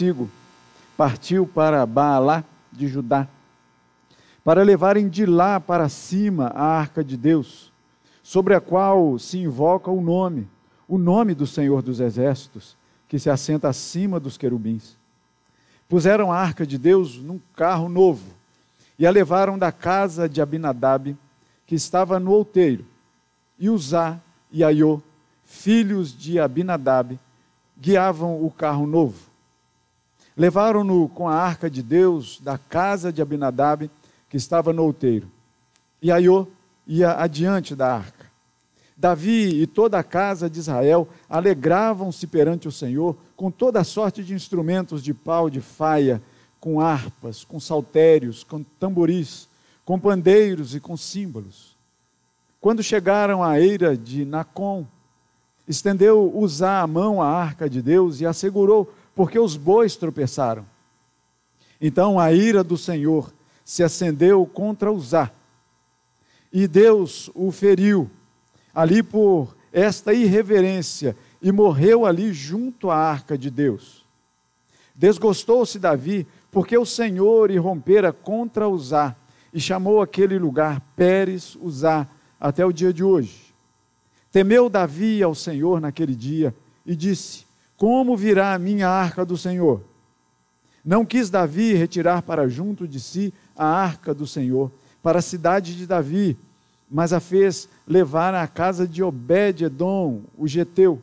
consigo, partiu para Baalá de Judá, para levarem de lá para cima a arca de Deus, sobre a qual se invoca o nome, o nome do Senhor dos Exércitos, que se assenta acima dos querubins. Puseram a arca de Deus num carro novo e a levaram da casa de Abinadab, que estava no outeiro, e Uzá e Aiô, filhos de Abinadab, guiavam o carro novo. Levaram-no com a arca de Deus da casa de Abinadab, que estava no outeiro. E Aiô ia adiante da arca. Davi e toda a casa de Israel alegravam-se perante o Senhor com toda sorte de instrumentos de pau de faia, com harpas, com saltérios, com tamboris, com pandeiros e com símbolos. Quando chegaram à eira de Nacon, estendeu Uzá a mão à arca de Deus e assegurou, porque os bois tropeçaram. Então a ira do Senhor se acendeu contra Uzá, e Deus o feriu ali por esta irreverência e morreu ali junto à arca de Deus. Desgostou-se Davi, porque o Senhor irrompera contra Uzá e chamou aquele lugar Pérez Uzá até o dia de hoje. Temeu Davi ao Senhor naquele dia e disse: Como virá a minha arca do Senhor? Não quis Davi retirar para junto de si a arca do Senhor, para a cidade de Davi, mas a fez levar à casa de Obed-Edom, o geteu.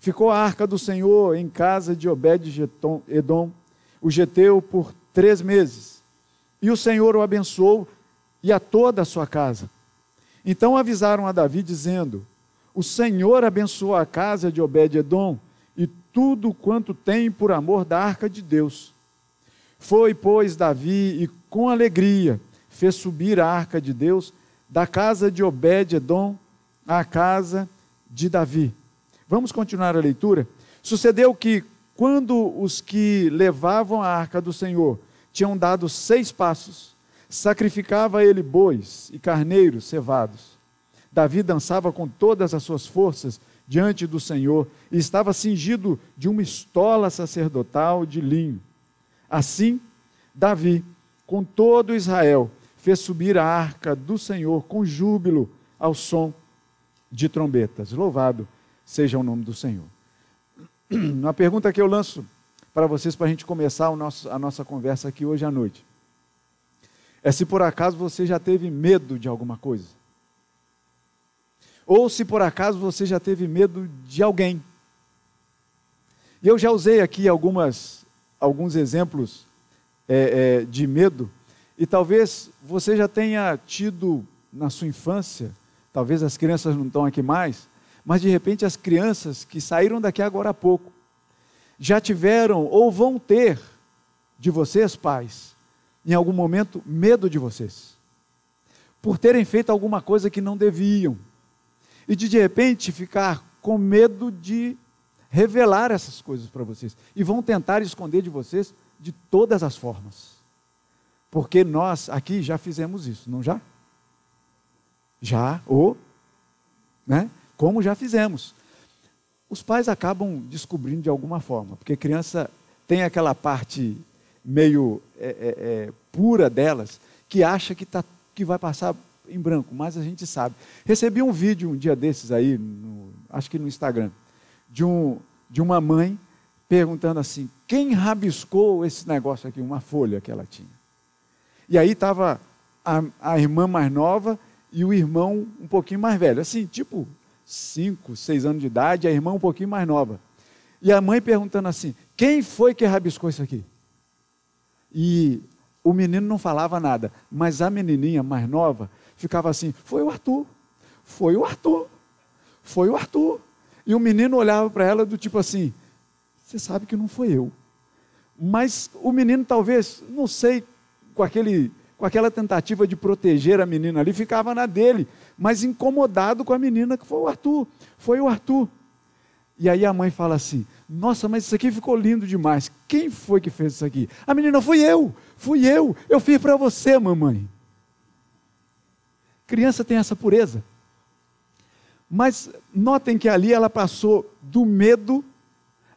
Ficou a arca do Senhor em casa de Obed-Edom, o geteu, por três meses. E o Senhor o abençoou e a toda a sua casa. Então avisaram a Davi, dizendo: o Senhor abençoou a casa de Obed-Edom tudo quanto tem por amor da arca de Deus. Foi, pois, Davi e com alegria fez subir a arca de Deus da casa de Obed-Edom à casa de Davi. Vamos continuar a leitura? Sucedeu que, quando os que levavam a arca do Senhor tinham dado seis passos, sacrificava ele bois e carneiros cevados Davi dançava com todas as suas forças diante do Senhor e estava cingido de uma estola sacerdotal de linho. Assim, Davi, com todo Israel, fez subir a arca do Senhor com júbilo ao som de trombetas. Louvado seja o nome do Senhor. Uma pergunta que eu lanço para vocês, para a gente começar nosso, a nossa conversa aqui hoje à noite, é se por acaso você já teve medo de alguma coisa. Ou se por acaso você já teve medo de alguém. E eu já usei aqui algumas, alguns exemplos é, é, de medo, e talvez você já tenha tido na sua infância, talvez as crianças não estão aqui mais, mas de repente as crianças que saíram daqui agora há pouco, já tiveram ou vão ter de vocês, pais, em algum momento, medo de vocês, por terem feito alguma coisa que não deviam e de de repente ficar com medo de revelar essas coisas para vocês. E vão tentar esconder de vocês de todas as formas. Porque nós aqui já fizemos isso, não já? Já, ou, né? Como já fizemos. Os pais acabam descobrindo de alguma forma, porque criança tem aquela parte meio é, é, é, pura delas que acha que, tá, que vai passar em branco, mas a gente sabe. Recebi um vídeo um dia desses aí, no, acho que no Instagram, de, um, de uma mãe perguntando assim: quem rabiscou esse negócio aqui, uma folha que ela tinha? E aí estava a, a irmã mais nova e o irmão um pouquinho mais velho, assim, tipo cinco, seis anos de idade, a irmã um pouquinho mais nova. E a mãe perguntando assim: quem foi que rabiscou isso aqui? E o menino não falava nada, mas a menininha mais nova ficava assim: foi o Arthur, foi o Arthur, foi o Arthur. E o menino olhava para ela do tipo assim: você sabe que não foi eu. Mas o menino talvez, não sei, com, aquele, com aquela tentativa de proteger a menina ali, ficava na dele, mas incomodado com a menina que foi o Arthur, foi o Arthur. E aí a mãe fala assim: Nossa, mas isso aqui ficou lindo demais. Quem foi que fez isso aqui? A menina, fui eu, fui eu, eu fiz para você, mamãe. Criança tem essa pureza. Mas notem que ali ela passou do medo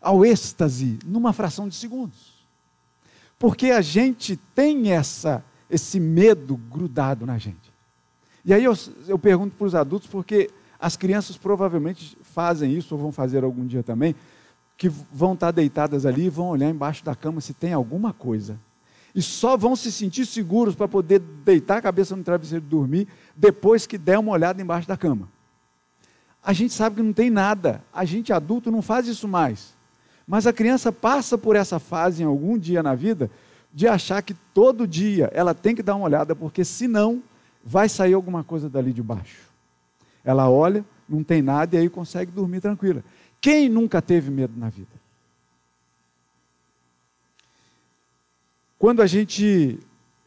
ao êxtase numa fração de segundos. Porque a gente tem essa, esse medo grudado na gente. E aí eu, eu pergunto para os adultos, porque as crianças provavelmente fazem isso, ou vão fazer algum dia também, que vão estar deitadas ali e vão olhar embaixo da cama se tem alguma coisa. E só vão se sentir seguros para poder deitar a cabeça no travesseiro e dormir depois que der uma olhada embaixo da cama. A gente sabe que não tem nada. A gente adulto não faz isso mais. Mas a criança passa por essa fase em algum dia na vida de achar que todo dia ela tem que dar uma olhada, porque senão vai sair alguma coisa dali de baixo. Ela olha, não tem nada e aí consegue dormir tranquila. Quem nunca teve medo na vida? Quando a gente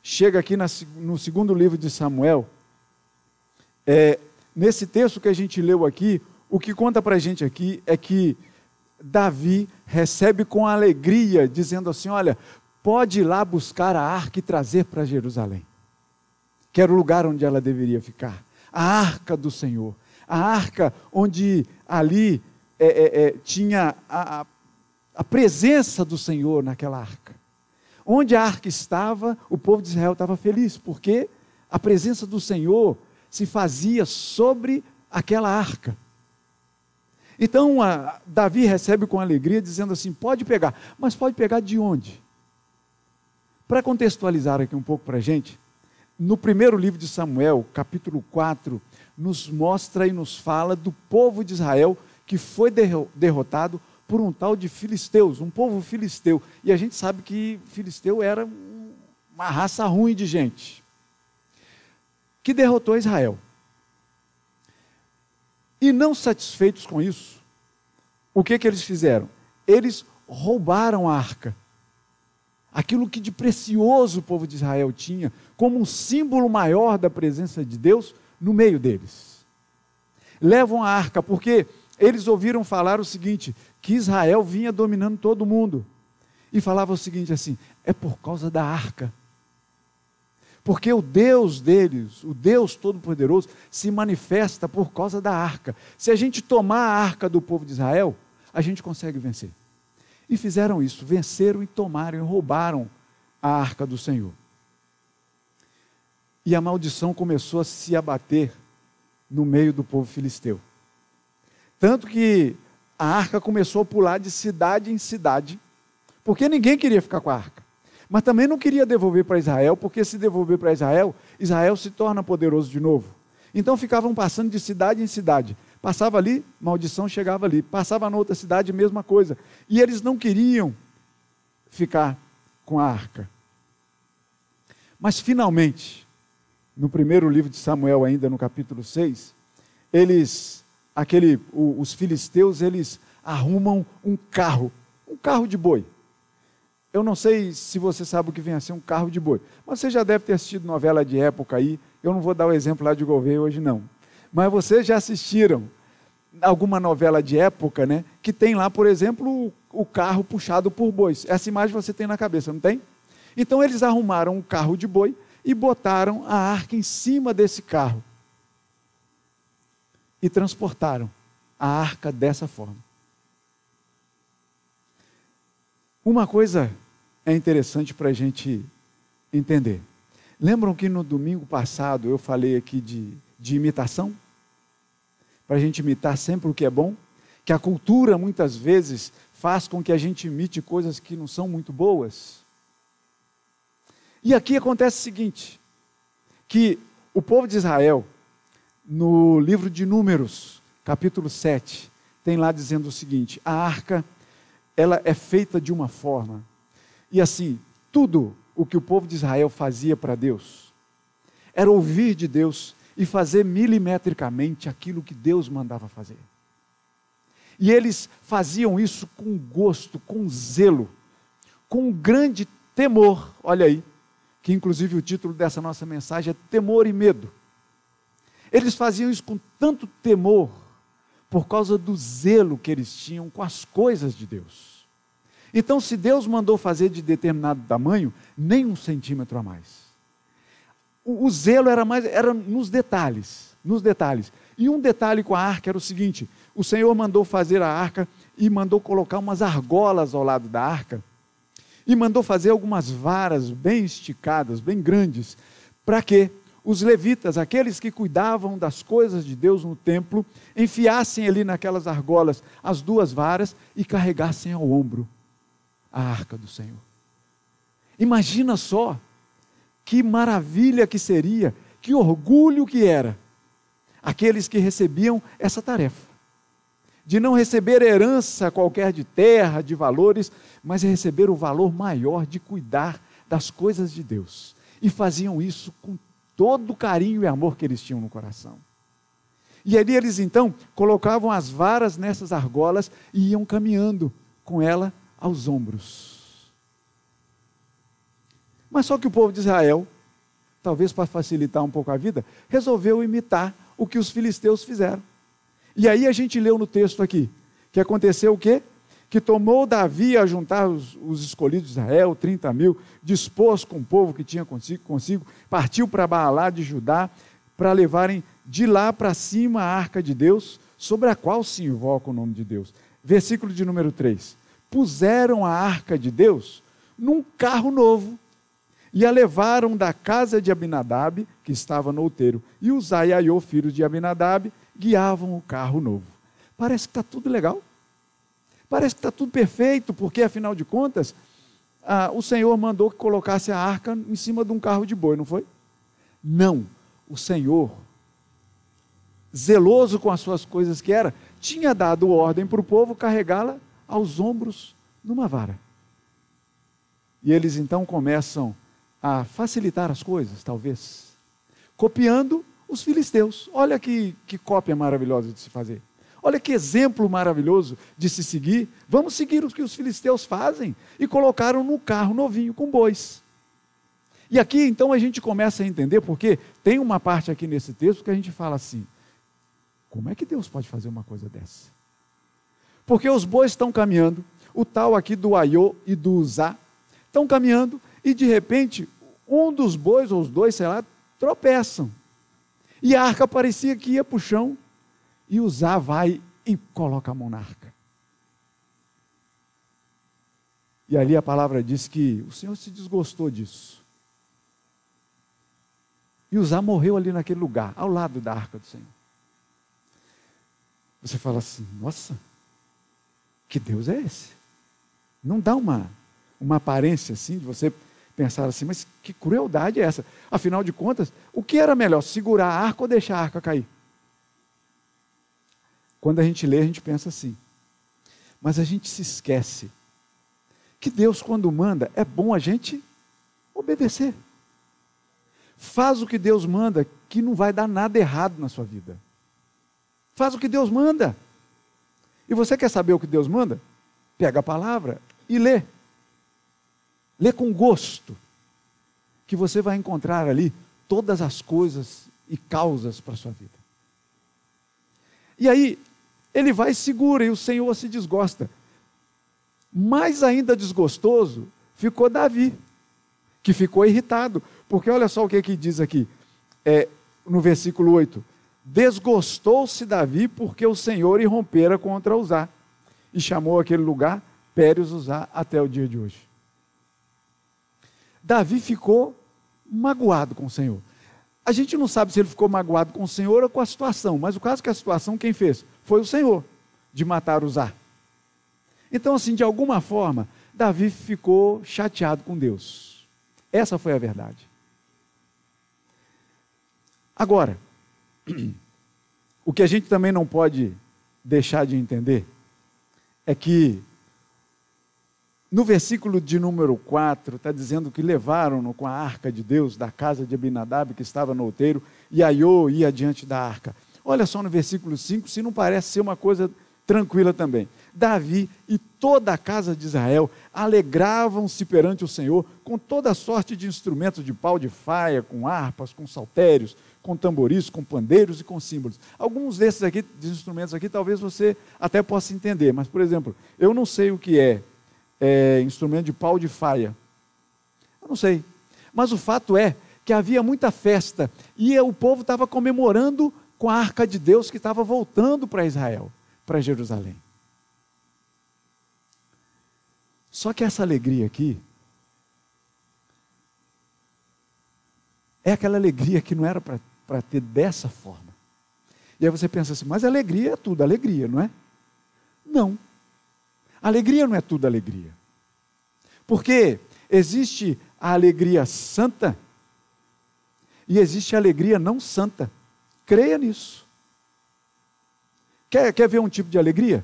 chega aqui no segundo livro de Samuel, é, nesse texto que a gente leu aqui, o que conta para a gente aqui é que Davi recebe com alegria, dizendo assim: Olha, pode ir lá buscar a arca e trazer para Jerusalém, que era o lugar onde ela deveria ficar. A arca do Senhor, a arca onde ali é, é, é, tinha a, a presença do Senhor naquela arca. Onde a arca estava, o povo de Israel estava feliz, porque a presença do Senhor se fazia sobre aquela arca. Então, Davi recebe com alegria, dizendo assim: pode pegar, mas pode pegar de onde? Para contextualizar aqui um pouco para a gente, no primeiro livro de Samuel, capítulo 4, nos mostra e nos fala do povo de Israel que foi derrotado por um tal de filisteus, um povo filisteu. E a gente sabe que filisteu era uma raça ruim de gente, que derrotou Israel. E não satisfeitos com isso, o que, que eles fizeram? Eles roubaram a arca. Aquilo que de precioso o povo de Israel tinha, como um símbolo maior da presença de Deus no meio deles. Levam a arca, porque eles ouviram falar o seguinte: que Israel vinha dominando todo mundo. E falava o seguinte assim: é por causa da arca. Porque o Deus deles, o Deus Todo-Poderoso, se manifesta por causa da arca. Se a gente tomar a arca do povo de Israel, a gente consegue vencer. E fizeram isso, venceram e tomaram e roubaram a arca do Senhor. E a maldição começou a se abater no meio do povo filisteu. Tanto que a arca começou a pular de cidade em cidade, porque ninguém queria ficar com a arca. Mas também não queria devolver para Israel, porque se devolver para Israel, Israel se torna poderoso de novo. Então ficavam passando de cidade em cidade. Passava ali, maldição chegava ali. Passava na outra cidade, mesma coisa. E eles não queriam ficar com a arca. Mas finalmente, no primeiro livro de Samuel, ainda no capítulo 6, eles aquele, os filisteus, eles arrumam um carro, um carro de boi. Eu não sei se você sabe o que vem a ser um carro de boi, mas você já deve ter assistido novela de época aí. Eu não vou dar o exemplo lá de Gouveia hoje, não. Mas vocês já assistiram alguma novela de época, né? Que tem lá, por exemplo, o carro puxado por bois. Essa imagem você tem na cabeça, não tem? Então eles arrumaram um carro de boi e botaram a arca em cima desse carro e transportaram a arca dessa forma. Uma coisa é interessante para a gente entender. Lembram que no domingo passado eu falei aqui de, de imitação? Para a gente imitar sempre o que é bom? Que a cultura muitas vezes faz com que a gente imite coisas que não são muito boas. E aqui acontece o seguinte: que o povo de Israel no livro de Números, capítulo 7, tem lá dizendo o seguinte: a arca ela é feita de uma forma. E assim, tudo o que o povo de Israel fazia para Deus era ouvir de Deus e fazer milimetricamente aquilo que Deus mandava fazer. E eles faziam isso com gosto, com zelo, com grande temor. Olha aí, que inclusive o título dessa nossa mensagem é Temor e Medo. Eles faziam isso com tanto temor, por causa do zelo que eles tinham com as coisas de Deus. Então, se Deus mandou fazer de determinado tamanho, nem um centímetro a mais. O, o zelo era mais era nos detalhes, nos detalhes. E um detalhe com a arca era o seguinte: o Senhor mandou fazer a arca e mandou colocar umas argolas ao lado da arca e mandou fazer algumas varas bem esticadas, bem grandes, para que os levitas, aqueles que cuidavam das coisas de Deus no templo, enfiassem ali naquelas argolas as duas varas e carregassem ao ombro a arca do Senhor. Imagina só que maravilha que seria, que orgulho que era aqueles que recebiam essa tarefa de não receber herança qualquer de terra, de valores, mas receber o valor maior de cuidar das coisas de Deus. E faziam isso com todo o carinho e amor que eles tinham no coração. E ali eles então colocavam as varas nessas argolas e iam caminhando com ela aos ombros. Mas só que o povo de Israel, talvez para facilitar um pouco a vida, resolveu imitar o que os filisteus fizeram. E aí a gente leu no texto aqui, que aconteceu o quê? Que tomou Davi a juntar os, os escolhidos de Israel, 30 mil, dispôs com o povo que tinha consigo, consigo partiu para Baalá de Judá, para levarem de lá para cima a arca de Deus, sobre a qual se invoca o nome de Deus. Versículo de número 3. Puseram a arca de Deus num carro novo e a levaram da casa de Abinadab, que estava no outeiro, e Uzai e filhos de Abinadab, guiavam o carro novo. Parece que está tudo legal. Parece que está tudo perfeito, porque afinal de contas, ah, o Senhor mandou que colocasse a arca em cima de um carro de boi, não foi? Não. O Senhor, zeloso com as suas coisas que era, tinha dado ordem para o povo carregá-la aos ombros numa vara. E eles então começam a facilitar as coisas, talvez, copiando os filisteus. Olha que, que cópia maravilhosa de se fazer. Olha que exemplo maravilhoso de se seguir. Vamos seguir o que os filisteus fazem. E colocaram no carro novinho com bois. E aqui então a gente começa a entender, porque tem uma parte aqui nesse texto que a gente fala assim: como é que Deus pode fazer uma coisa dessa? Porque os bois estão caminhando, o tal aqui do Aiô e do Uzá estão caminhando, e de repente um dos bois, ou os dois, sei lá, tropeçam. E a arca parecia que ia para o chão. E Uzá vai e coloca a mão na arca. E ali a palavra diz que o Senhor se desgostou disso. E Uzá morreu ali naquele lugar, ao lado da arca do Senhor. Você fala assim, nossa, que Deus é esse? Não dá uma, uma aparência assim de você pensar assim, mas que crueldade é essa? Afinal de contas, o que era melhor, segurar a arca ou deixar a arca cair? Quando a gente lê, a gente pensa assim. Mas a gente se esquece que Deus, quando manda, é bom a gente obedecer. Faz o que Deus manda, que não vai dar nada errado na sua vida. Faz o que Deus manda. E você quer saber o que Deus manda? Pega a palavra e lê. Lê com gosto, que você vai encontrar ali todas as coisas e causas para a sua vida. E aí, ele vai e segura, e o Senhor se desgosta. Mais ainda desgostoso ficou Davi, que ficou irritado, porque olha só o que, que diz aqui, é, no versículo 8: Desgostou-se Davi porque o Senhor irrompera contra Uzá, e chamou aquele lugar Pérez Uzá até o dia de hoje. Davi ficou magoado com o Senhor. A gente não sabe se ele ficou magoado com o Senhor ou com a situação, mas o caso é que a situação quem fez foi o Senhor de matar Uzá. Então, assim, de alguma forma, Davi ficou chateado com Deus. Essa foi a verdade. Agora, o que a gente também não pode deixar de entender é que no versículo de número 4, está dizendo que levaram-no com a arca de Deus da casa de Abinadab, que estava no outeiro, e Aiô ia diante da arca. Olha só no versículo 5, se não parece ser uma coisa tranquila também. Davi e toda a casa de Israel alegravam-se perante o Senhor com toda sorte de instrumentos de pau de faia, com harpas, com saltérios, com tamboris, com pandeiros e com símbolos. Alguns desses aqui, de instrumentos aqui, talvez você até possa entender, mas, por exemplo, eu não sei o que é é, instrumento de pau de faia? Eu não sei. Mas o fato é que havia muita festa e o povo estava comemorando com a arca de Deus que estava voltando para Israel, para Jerusalém. Só que essa alegria aqui é aquela alegria que não era para ter dessa forma. E aí você pensa assim, mas alegria é tudo alegria, não é? Não. Alegria não é tudo alegria. Porque existe a alegria santa e existe a alegria não santa. Creia nisso. Quer, quer ver um tipo de alegria?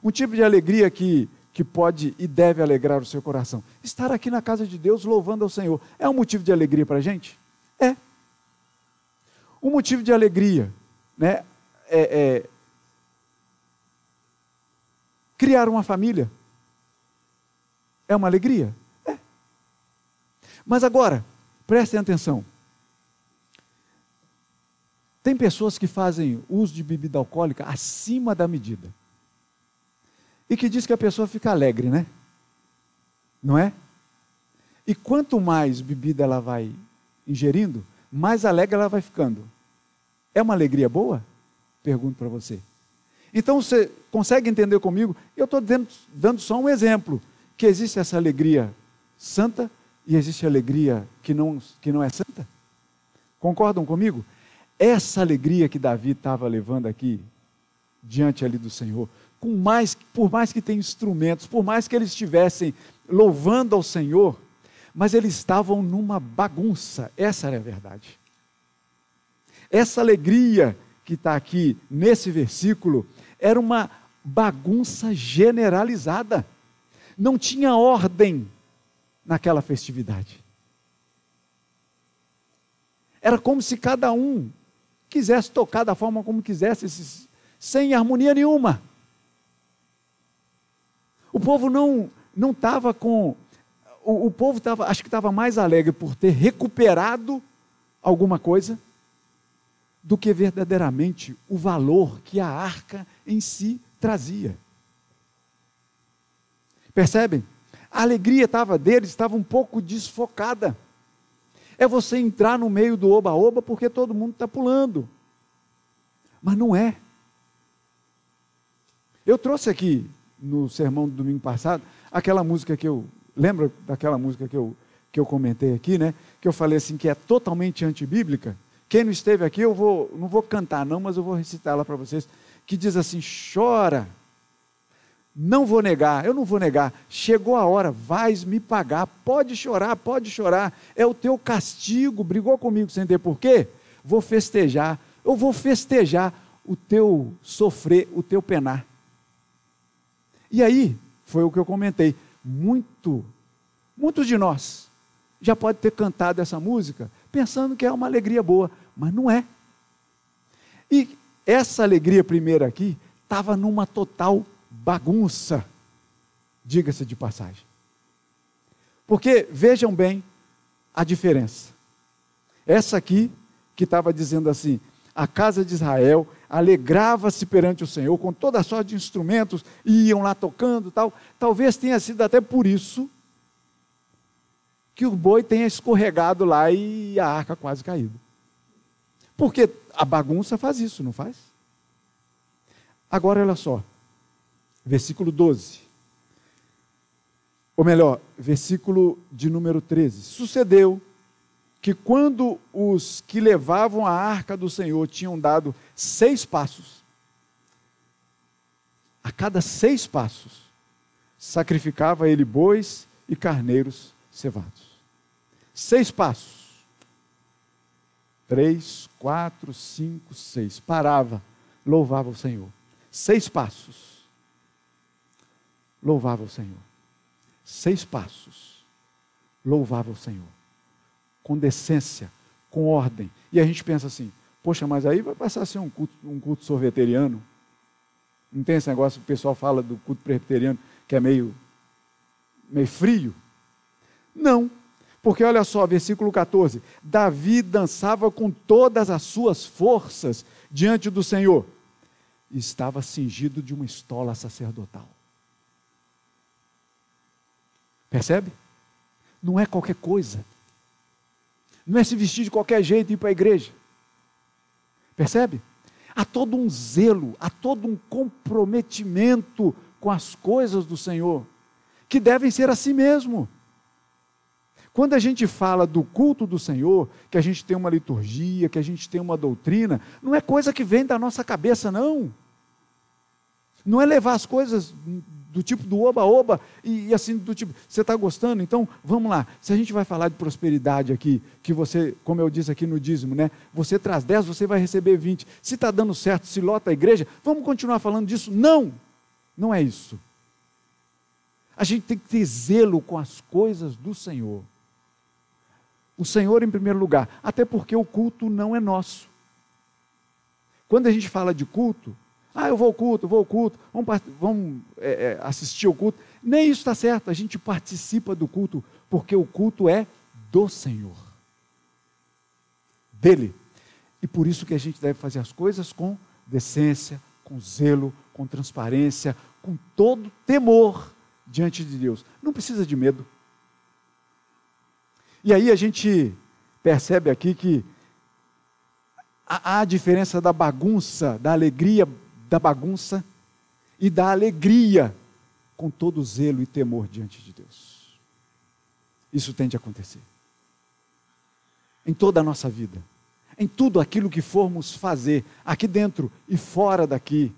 Um tipo de alegria que, que pode e deve alegrar o seu coração. Estar aqui na casa de Deus louvando ao Senhor. É um motivo de alegria para a gente? É. Um motivo de alegria né, é, é criar uma família. É uma alegria? É. Mas agora, prestem atenção. Tem pessoas que fazem uso de bebida alcoólica acima da medida. E que diz que a pessoa fica alegre, né? Não é? E quanto mais bebida ela vai ingerindo, mais alegre ela vai ficando. É uma alegria boa? Pergunto para você. Então você consegue entender comigo? Eu estou dando só um exemplo: que existe essa alegria santa e existe alegria que não, que não é santa. Concordam comigo? Essa alegria que Davi estava levando aqui, diante ali do Senhor, com mais, por mais que tenha instrumentos, por mais que eles estivessem louvando ao Senhor, mas eles estavam numa bagunça, essa era a verdade. Essa alegria que está aqui nesse versículo era uma bagunça generalizada, não tinha ordem naquela festividade. Era como se cada um quisesse tocar da forma como quisesse, sem harmonia nenhuma. O povo não não estava com o, o povo estava, acho que estava mais alegre por ter recuperado alguma coisa do que verdadeiramente o valor que a arca em si trazia. Percebem? A alegria estava deles, estava um pouco desfocada é você entrar no meio do oba-oba porque todo mundo está pulando. Mas não é. Eu trouxe aqui no sermão do domingo passado aquela música que eu. Lembra daquela música que eu, que eu comentei aqui, né? Que eu falei assim que é totalmente antibíblica. Quem não esteve aqui, eu vou, não vou cantar, não, mas eu vou recitá-la para vocês. Que diz assim: chora não vou negar, eu não vou negar. Chegou a hora, vais me pagar. Pode chorar, pode chorar. É o teu castigo. Brigou comigo sem ter porquê? Vou festejar. Eu vou festejar o teu sofrer, o teu penar. E aí, foi o que eu comentei. Muito, muitos de nós já pode ter cantado essa música pensando que é uma alegria boa, mas não é. E essa alegria primeira aqui estava numa total bagunça, diga-se de passagem. Porque vejam bem a diferença. Essa aqui, que estava dizendo assim: a casa de Israel alegrava-se perante o Senhor com toda a sorte de instrumentos, e iam lá tocando tal. Talvez tenha sido até por isso que o boi tenha escorregado lá e a arca quase caído. Porque a bagunça faz isso, não faz? Agora olha só versículo 12. Ou melhor, versículo de número 13. Sucedeu que quando os que levavam a arca do Senhor tinham dado seis passos, a cada seis passos, sacrificava ele bois e carneiros cevados. Seis passos. Três, quatro, cinco, seis. Parava, louvava o Senhor. Seis passos louvava o Senhor. Seis passos, louvava o Senhor. Com decência, com ordem. E a gente pensa assim, poxa, mas aí vai passar a ser um culto, um culto sorveteriano. Não tem esse negócio que o pessoal fala do culto presbiteriano, que é meio, meio frio? Não. Porque olha só, versículo 14: Davi dançava com todas as suas forças diante do Senhor, e estava cingido de uma estola sacerdotal. Percebe? Não é qualquer coisa. Não é se vestir de qualquer jeito e ir para a igreja. Percebe? Há todo um zelo, há todo um comprometimento com as coisas do Senhor. que devem ser assim mesmo. Quando a gente fala do culto do Senhor, que a gente tem uma liturgia, que a gente tem uma doutrina, não é coisa que vem da nossa cabeça, não. Não é levar as coisas do tipo do oba-oba e, e, assim do tipo, você está gostando? Então vamos lá. Se a gente vai falar de prosperidade aqui, que você, como eu disse aqui no dízimo, né? Você traz 10, você vai receber 20. Se está dando certo, se lota a igreja, vamos continuar falando disso? Não! Não é isso. A gente tem que ter zelo com as coisas do Senhor. O Senhor em primeiro lugar, até porque o culto não é nosso. Quando a gente fala de culto, ah, eu vou ao culto, vou ao culto, vamos, vamos é, é, assistir ao culto. Nem isso está certo, a gente participa do culto, porque o culto é do Senhor, dele. E por isso que a gente deve fazer as coisas com decência, com zelo, com transparência, com todo temor diante de Deus. Não precisa de medo. E aí a gente percebe aqui que há a diferença da bagunça, da alegria da bagunça e da alegria com todo zelo e temor diante de Deus. Isso tem de acontecer. Em toda a nossa vida, em tudo aquilo que formos fazer, aqui dentro e fora daqui,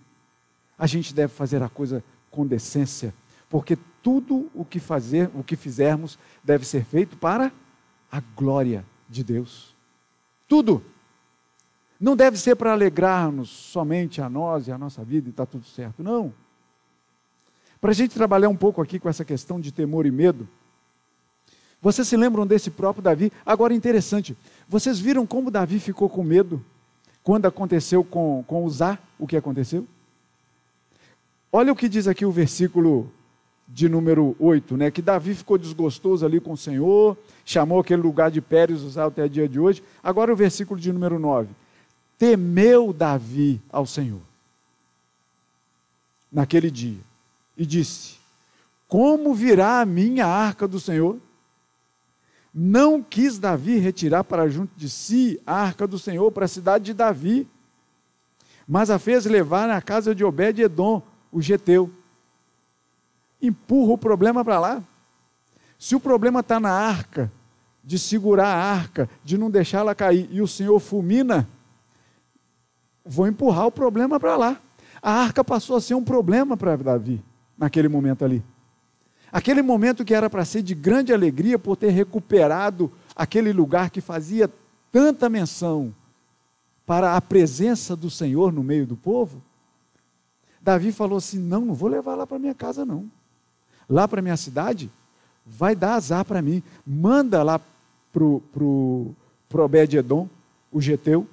a gente deve fazer a coisa com decência, porque tudo o que fazer, o que fizermos, deve ser feito para a glória de Deus. Tudo. Não deve ser para alegrar-nos somente a nós e a nossa vida e está tudo certo. Não. Para a gente trabalhar um pouco aqui com essa questão de temor e medo, vocês se lembram desse próprio Davi? Agora, interessante, vocês viram como Davi ficou com medo quando aconteceu com, com Uzá o que aconteceu? Olha o que diz aqui o versículo de número 8, né? que Davi ficou desgostoso ali com o Senhor, chamou aquele lugar de Pérez Uzá até o dia de hoje. Agora o versículo de número 9 temeu Davi ao Senhor naquele dia e disse: Como virá a minha arca do Senhor? Não quis Davi retirar para junto de si a arca do Senhor para a cidade de Davi, mas a fez levar na casa de Obed-Edom, o geteu. Empurra o problema para lá. Se o problema está na arca, de segurar a arca, de não deixá-la cair, e o Senhor fulmina, vou empurrar o problema para lá. A arca passou a ser um problema para Davi, naquele momento ali. Aquele momento que era para ser de grande alegria por ter recuperado aquele lugar que fazia tanta menção para a presença do Senhor no meio do povo. Davi falou assim: Não, não vou levar lá para minha casa, não. Lá para minha cidade, vai dar azar para mim. Manda lá para o Obed-Edom, o Geteu,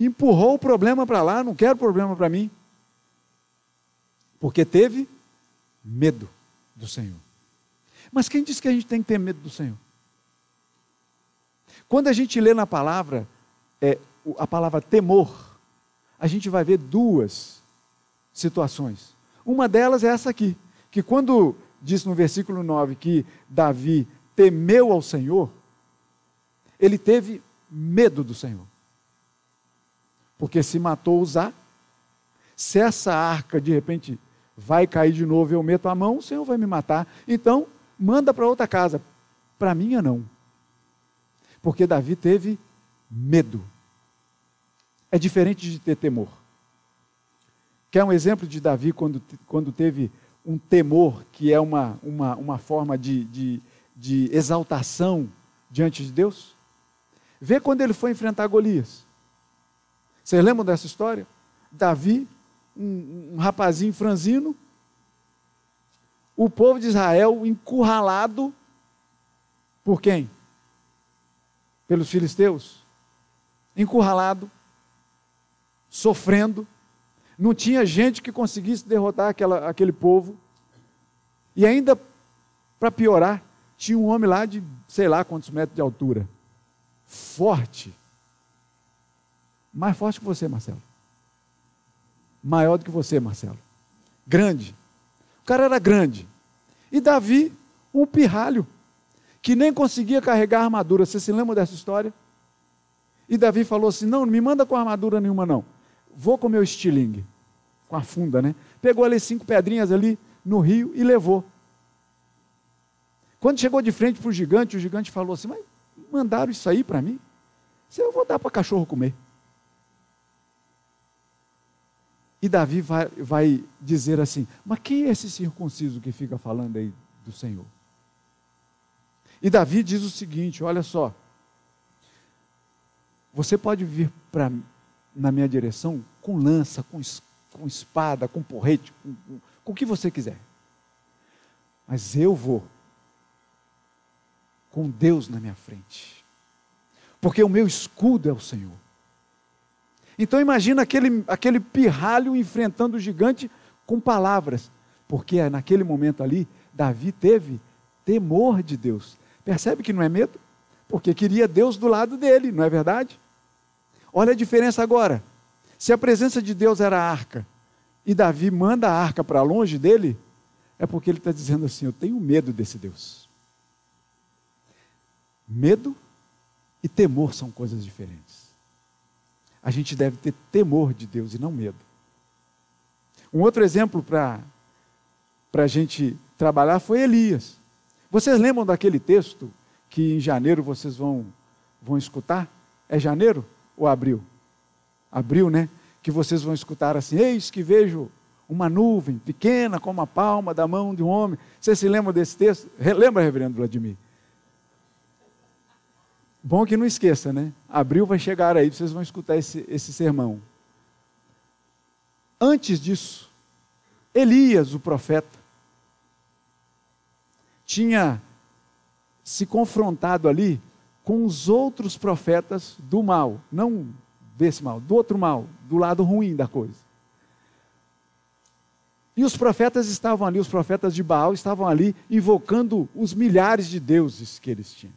empurrou o problema para lá, não quero problema para mim. Porque teve medo do Senhor. Mas quem disse que a gente tem que ter medo do Senhor? Quando a gente lê na palavra, é, a palavra temor, a gente vai ver duas situações. Uma delas é essa aqui, que quando diz no versículo 9 que Davi temeu ao Senhor, ele teve medo do Senhor porque se matou Uzá. Se essa arca de repente vai cair de novo e eu meto a mão, o Senhor vai me matar. Então, manda para outra casa. Para minha não. Porque Davi teve medo. É diferente de ter temor. Quer um exemplo de Davi quando, quando teve um temor, que é uma, uma, uma forma de, de, de exaltação diante de Deus? Vê quando ele foi enfrentar Golias. Vocês lembram dessa história? Davi, um, um rapazinho franzino, o povo de Israel encurralado por quem? Pelos filisteus. Encurralado, sofrendo. Não tinha gente que conseguisse derrotar aquela, aquele povo. E ainda, para piorar, tinha um homem lá de sei lá quantos metros de altura. Forte. Mais forte que você, Marcelo. Maior do que você, Marcelo. Grande. O cara era grande. E Davi, um pirralho, que nem conseguia carregar armadura. Você se lembra dessa história? E Davi falou assim: Não, não me manda com armadura nenhuma, não. Vou com meu estilingue, com a funda, né? Pegou ali cinco pedrinhas ali no rio e levou. Quando chegou de frente para o gigante, o gigante falou assim: Mas mandaram isso aí para mim? Se eu vou dar para cachorro comer. E Davi vai, vai dizer assim: Mas quem é esse circunciso que fica falando aí do Senhor? E Davi diz o seguinte: Olha só, você pode vir pra, na minha direção com lança, com, com espada, com porrete, com, com, com o que você quiser. Mas eu vou com Deus na minha frente. Porque o meu escudo é o Senhor. Então imagina aquele, aquele pirralho enfrentando o gigante com palavras. Porque naquele momento ali, Davi teve temor de Deus. Percebe que não é medo? Porque queria Deus do lado dele, não é verdade? Olha a diferença agora. Se a presença de Deus era a arca e Davi manda a arca para longe dele, é porque ele está dizendo assim: Eu tenho medo desse Deus. Medo e temor são coisas diferentes. A gente deve ter temor de Deus e não medo. Um outro exemplo para a gente trabalhar foi Elias. Vocês lembram daquele texto que em janeiro vocês vão, vão escutar? É janeiro ou abril? Abril, né? Que vocês vão escutar assim: Eis que vejo uma nuvem pequena como a palma da mão de um homem. Você se lembra desse texto? Lembra, reverendo Vladimir? Bom que não esqueça, né? Abril vai chegar aí, vocês vão escutar esse, esse sermão. Antes disso, Elias, o profeta, tinha se confrontado ali com os outros profetas do mal, não desse mal, do outro mal, do lado ruim da coisa. E os profetas estavam ali, os profetas de Baal estavam ali invocando os milhares de deuses que eles tinham.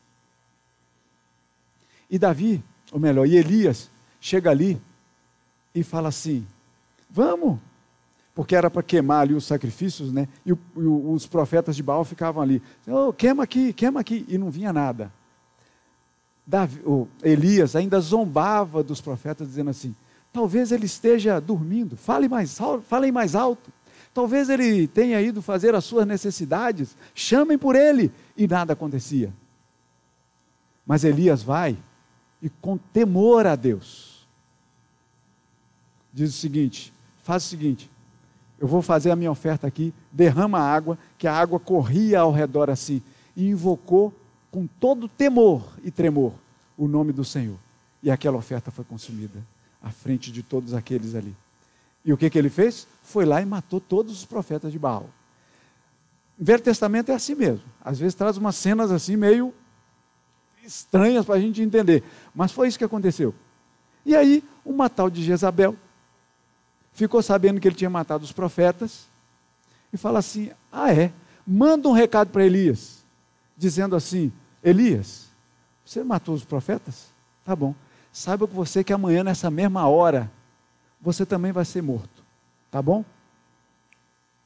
E Davi, ou melhor, e Elias, chega ali e fala assim: Vamos, porque era para queimar ali os sacrifícios, né? E, o, e, os profetas de Baal ficavam ali: oh, queima aqui, queima aqui, e não vinha nada. Davi, Elias ainda zombava dos profetas, dizendo assim: talvez ele esteja dormindo, fale mais, falem mais alto. Talvez ele tenha ido fazer as suas necessidades, chamem por ele. E nada acontecia. Mas Elias vai e com temor a Deus, diz o seguinte: faz o seguinte, eu vou fazer a minha oferta aqui, derrama a água, que a água corria ao redor assim, e invocou com todo temor e tremor o nome do Senhor. E aquela oferta foi consumida à frente de todos aqueles ali. E o que, que ele fez? Foi lá e matou todos os profetas de Baal. O Velho Testamento é assim mesmo. Às vezes traz umas cenas assim meio estranhas para a gente entender. Mas foi isso que aconteceu. E aí, uma tal de Jezabel ficou sabendo que ele tinha matado os profetas e fala assim: Ah, é? Manda um recado para Elias, dizendo assim: Elias, você matou os profetas? Tá bom. Saiba que você que amanhã, nessa mesma hora, você também vai ser morto. Tá bom?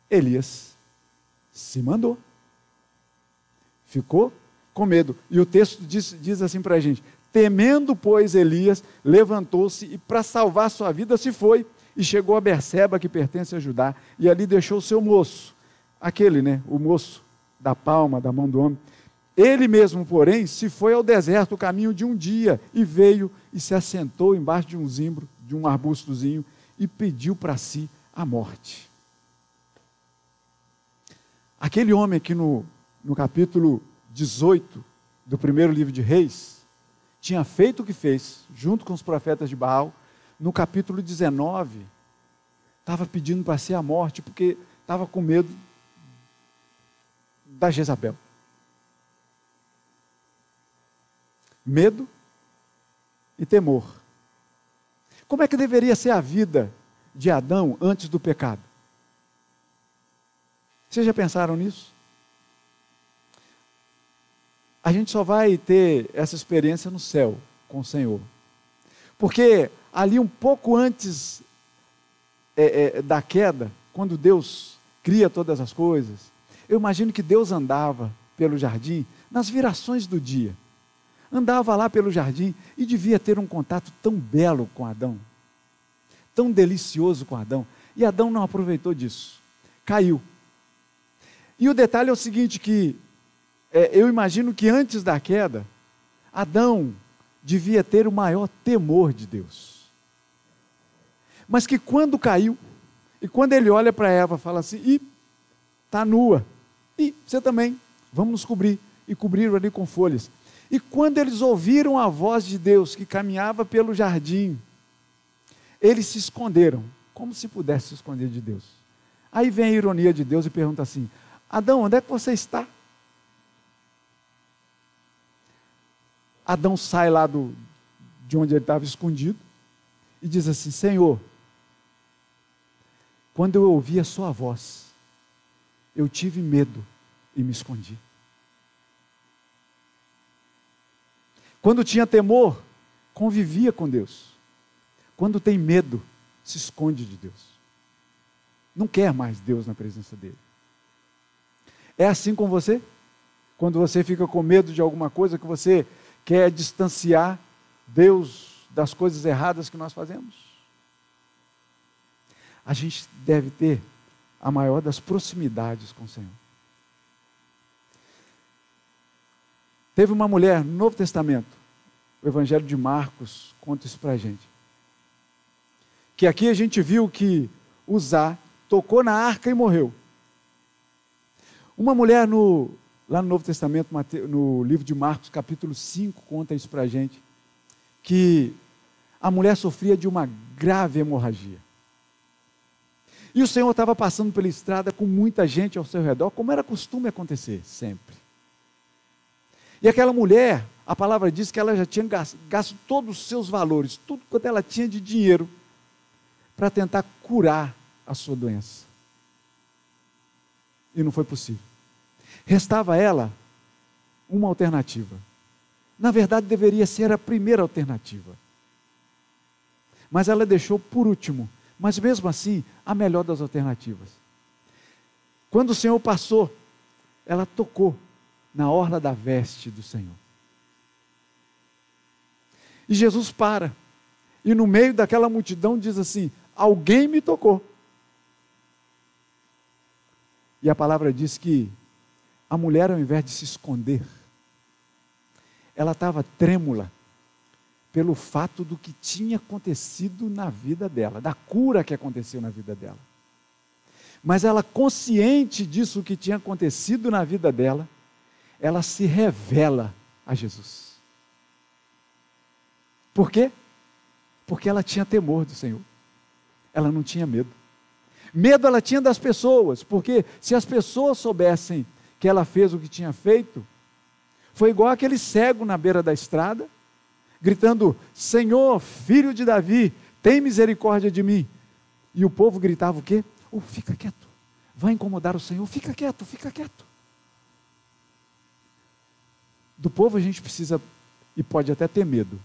Elias se mandou. Ficou com medo. E o texto diz, diz assim para a gente: Temendo, pois, Elias, levantou-se e, para salvar sua vida, se foi e chegou a Berseba, que pertence a Judá, e ali deixou o seu moço, aquele, né, o moço da palma, da mão do homem. Ele mesmo, porém, se foi ao deserto o caminho de um dia e veio e se assentou embaixo de um zimbro, de um arbustozinho, e pediu para si a morte. Aquele homem aqui no, no capítulo 18 do primeiro livro de Reis, tinha feito o que fez, junto com os profetas de Baal, no capítulo 19, estava pedindo para si a morte, porque estava com medo da Jezabel. Medo e temor. Como é que deveria ser a vida de Adão antes do pecado? Vocês já pensaram nisso? A gente só vai ter essa experiência no céu com o Senhor. Porque ali um pouco antes é, é, da queda, quando Deus cria todas as coisas, eu imagino que Deus andava pelo jardim nas virações do dia andava lá pelo jardim e devia ter um contato tão belo com Adão, tão delicioso com Adão. E Adão não aproveitou disso, caiu. E o detalhe é o seguinte: que é, eu imagino que antes da queda, Adão devia ter o maior temor de Deus. Mas que quando caiu, e quando ele olha para Eva, fala assim: e está nua, e você também, vamos nos cobrir. E cobriram ali com folhas. E quando eles ouviram a voz de Deus que caminhava pelo jardim, eles se esconderam, como se pudesse se esconder de Deus. Aí vem a ironia de Deus e pergunta assim: Adão, onde é que você está? Adão sai lá do, de onde ele estava escondido e diz assim: Senhor, quando eu ouvi a Sua voz, eu tive medo e me escondi. Quando tinha temor, convivia com Deus. Quando tem medo, se esconde de Deus. Não quer mais Deus na presença dele. É assim com você? Quando você fica com medo de alguma coisa que você quer distanciar Deus das coisas erradas que nós fazemos? A gente deve ter a maior das proximidades com o Senhor. Teve uma mulher no Novo Testamento, o Evangelho de Marcos conta isso para a gente. Que aqui a gente viu que Uzá tocou na arca e morreu. Uma mulher no, lá no Novo Testamento, no livro de Marcos, capítulo 5, conta isso para a gente. Que a mulher sofria de uma grave hemorragia. E o Senhor estava passando pela estrada com muita gente ao seu redor, como era costume acontecer sempre. E aquela mulher, a palavra diz que ela já tinha gasto, gasto todos os seus valores, tudo quanto ela tinha de dinheiro, para tentar curar a sua doença. E não foi possível. Restava a ela uma alternativa. Na verdade, deveria ser a primeira alternativa. Mas ela deixou por último, mas mesmo assim, a melhor das alternativas. Quando o Senhor passou, ela tocou na orla da veste do Senhor. E Jesus para, e no meio daquela multidão diz assim: Alguém me tocou. E a palavra diz que a mulher, ao invés de se esconder, ela estava trêmula pelo fato do que tinha acontecido na vida dela, da cura que aconteceu na vida dela. Mas ela, consciente disso que tinha acontecido na vida dela, ela se revela a Jesus. Por quê? Porque ela tinha temor do Senhor. Ela não tinha medo. Medo ela tinha das pessoas, porque se as pessoas soubessem que ela fez o que tinha feito, foi igual aquele cego na beira da estrada, gritando: Senhor, filho de Davi, tem misericórdia de mim. E o povo gritava o quê? Oh, fica quieto, vai incomodar o Senhor, fica quieto, fica quieto. Do povo a gente precisa e pode até ter medo.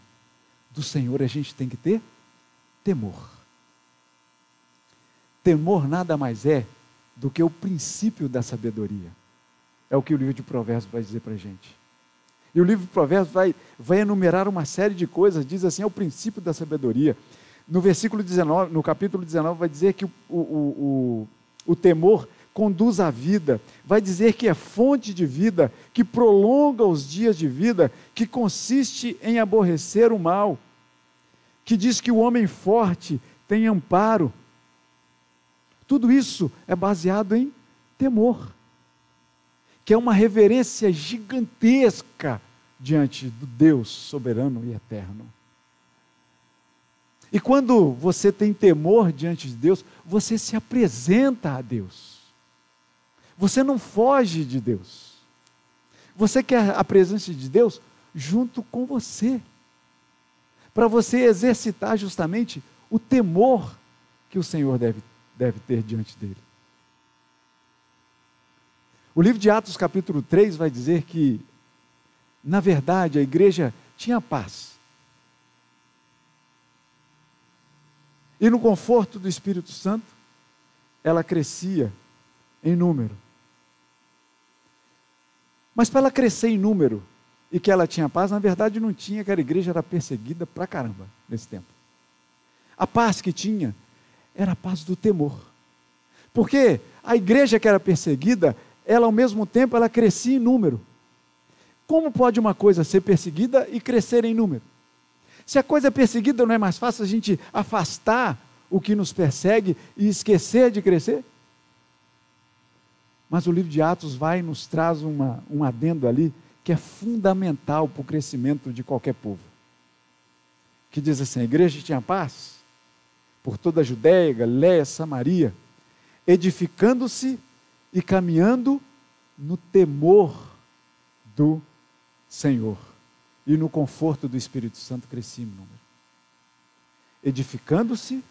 Do Senhor a gente tem que ter temor. Temor nada mais é do que o princípio da sabedoria. É o que o livro de Provérbios vai dizer para a gente. E o livro de Provérbios vai, vai enumerar uma série de coisas, diz assim, é o princípio da sabedoria. No versículo 19, no capítulo 19, vai dizer que o, o, o, o temor conduz à vida, vai dizer que é fonte de vida, que prolonga os dias de vida, que consiste em aborrecer o mal, que diz que o homem forte tem amparo. Tudo isso é baseado em temor, que é uma reverência gigantesca diante do Deus soberano e eterno. E quando você tem temor diante de Deus, você se apresenta a Deus. Você não foge de Deus. Você quer a presença de Deus junto com você. Para você exercitar justamente o temor que o Senhor deve, deve ter diante dele. O livro de Atos, capítulo 3, vai dizer que, na verdade, a igreja tinha paz. E no conforto do Espírito Santo, ela crescia em número. Mas para ela crescer em número e que ela tinha paz, na verdade não tinha, que a igreja era perseguida pra caramba nesse tempo. A paz que tinha era a paz do temor. Porque a igreja que era perseguida, ela ao mesmo tempo ela crescia em número. Como pode uma coisa ser perseguida e crescer em número? Se a coisa é perseguida, não é mais fácil a gente afastar o que nos persegue e esquecer de crescer? Mas o livro de Atos vai e nos traz uma, um adendo ali que é fundamental para o crescimento de qualquer povo. Que diz assim: a igreja tinha paz por toda a Judéia, Galiléia, Samaria, edificando-se e caminhando no temor do Senhor e no conforto do Espírito Santo número. Edificando-se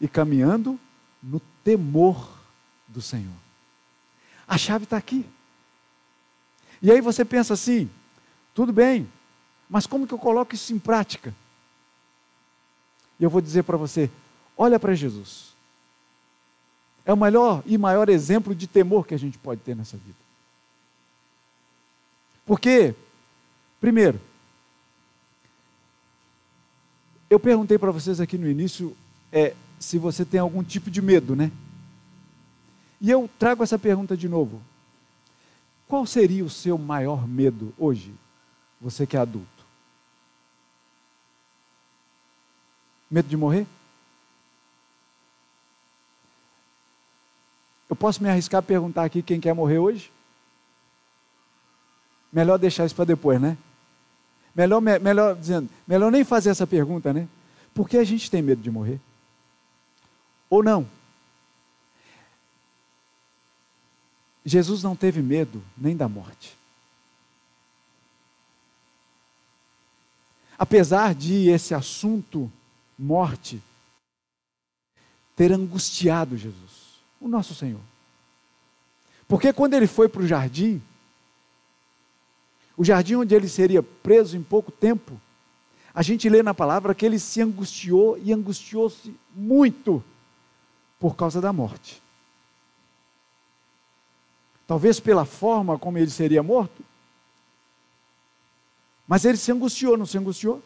e caminhando no temor do Senhor. A chave está aqui. E aí você pensa assim: tudo bem, mas como que eu coloco isso em prática? E eu vou dizer para você: olha para Jesus. É o melhor e maior exemplo de temor que a gente pode ter nessa vida. Porque, primeiro, eu perguntei para vocês aqui no início é, se você tem algum tipo de medo, né? E eu trago essa pergunta de novo. Qual seria o seu maior medo hoje, você que é adulto? Medo de morrer? Eu posso me arriscar a perguntar aqui quem quer morrer hoje? Melhor deixar isso para depois, né? Melhor, melhor dizendo, melhor nem fazer essa pergunta, né? Por que a gente tem medo de morrer? Ou não? Jesus não teve medo nem da morte. Apesar de esse assunto, morte, ter angustiado Jesus, o nosso Senhor. Porque quando ele foi para o jardim, o jardim onde ele seria preso em pouco tempo, a gente lê na palavra que ele se angustiou e angustiou-se muito por causa da morte. Talvez pela forma como ele seria morto, mas ele se angustiou, não se angustiou?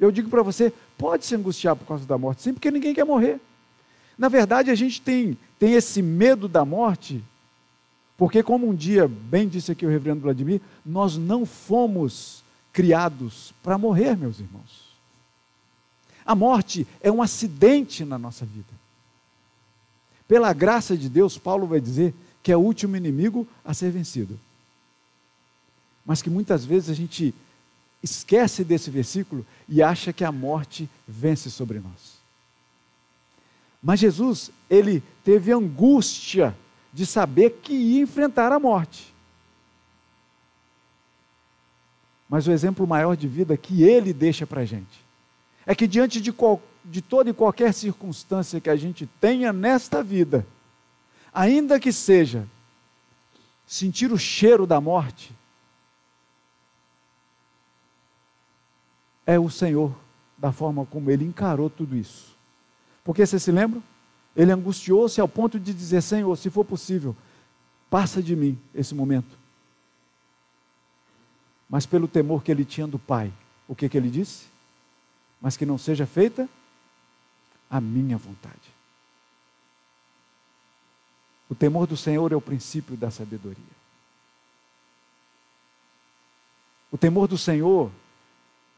Eu digo para você, pode se angustiar por causa da morte, sim, porque ninguém quer morrer. Na verdade, a gente tem, tem esse medo da morte porque, como um dia bem disse aqui o reverendo Vladimir, nós não fomos criados para morrer, meus irmãos. A morte é um acidente na nossa vida. Pela graça de Deus, Paulo vai dizer que é o último inimigo a ser vencido. Mas que muitas vezes a gente esquece desse versículo e acha que a morte vence sobre nós. Mas Jesus, ele teve angústia de saber que ia enfrentar a morte. Mas o exemplo maior de vida que ele deixa para a gente é que diante de, qual, de toda e qualquer circunstância que a gente tenha nesta vida, ainda que seja sentir o cheiro da morte, é o Senhor da forma como ele encarou tudo isso. Porque você se lembra? Ele angustiou-se ao ponto de dizer: Senhor, se for possível, passa de mim esse momento. Mas pelo temor que ele tinha do Pai, o que, que ele disse? Mas que não seja feita a minha vontade. O temor do Senhor é o princípio da sabedoria. O temor do Senhor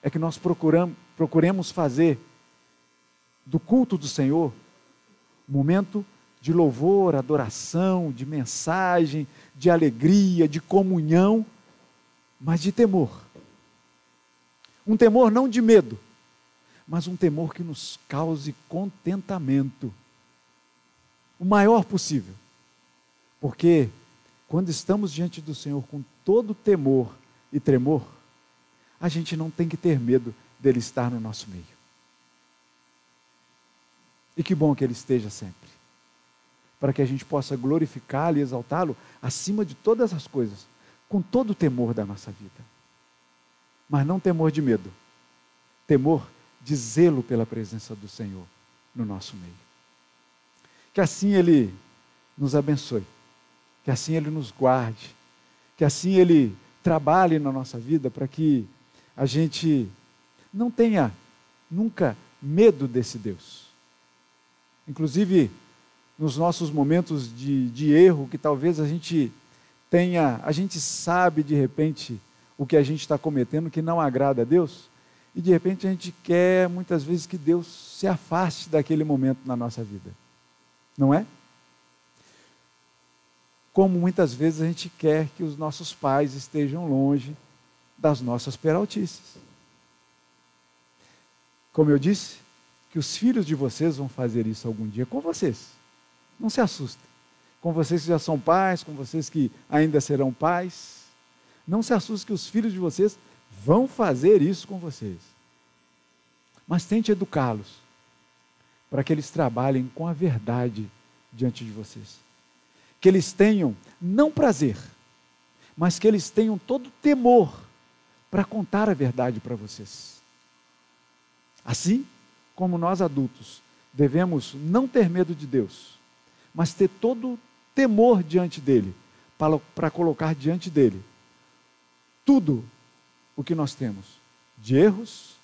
é que nós procuramos, procuremos fazer do culto do Senhor momento de louvor, adoração, de mensagem, de alegria, de comunhão, mas de temor. Um temor não de medo, mas um temor que nos cause contentamento, o maior possível. Porque quando estamos diante do Senhor com todo temor e tremor, a gente não tem que ter medo dele estar no nosso meio. E que bom que Ele esteja sempre. Para que a gente possa glorificá-lo e exaltá-lo acima de todas as coisas, com todo o temor da nossa vida. Mas não temor de medo, temor de zelo pela presença do Senhor no nosso meio. Que assim Ele nos abençoe, que assim Ele nos guarde, que assim Ele trabalhe na nossa vida para que a gente não tenha nunca medo desse Deus inclusive nos nossos momentos de, de erro, que talvez a gente tenha, a gente sabe de repente o que a gente está cometendo que não agrada a Deus, e de repente a gente quer muitas vezes que Deus se afaste daquele momento na nossa vida. Não é? Como muitas vezes a gente quer que os nossos pais estejam longe das nossas peraltices. Como eu disse, que os filhos de vocês vão fazer isso algum dia com vocês. Não se assustem. Com vocês que já são pais, com vocês que ainda serão pais. Não se assustem que os filhos de vocês vão fazer isso com vocês. Mas tente educá-los para que eles trabalhem com a verdade diante de vocês. Que eles tenham não prazer, mas que eles tenham todo temor para contar a verdade para vocês. Assim como nós adultos devemos não ter medo de Deus, mas ter todo temor diante dele, para, para colocar diante dele tudo o que nós temos de erros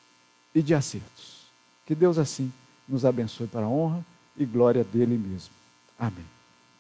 e de acertos. Que Deus assim nos abençoe para a honra e glória dele mesmo. Amém.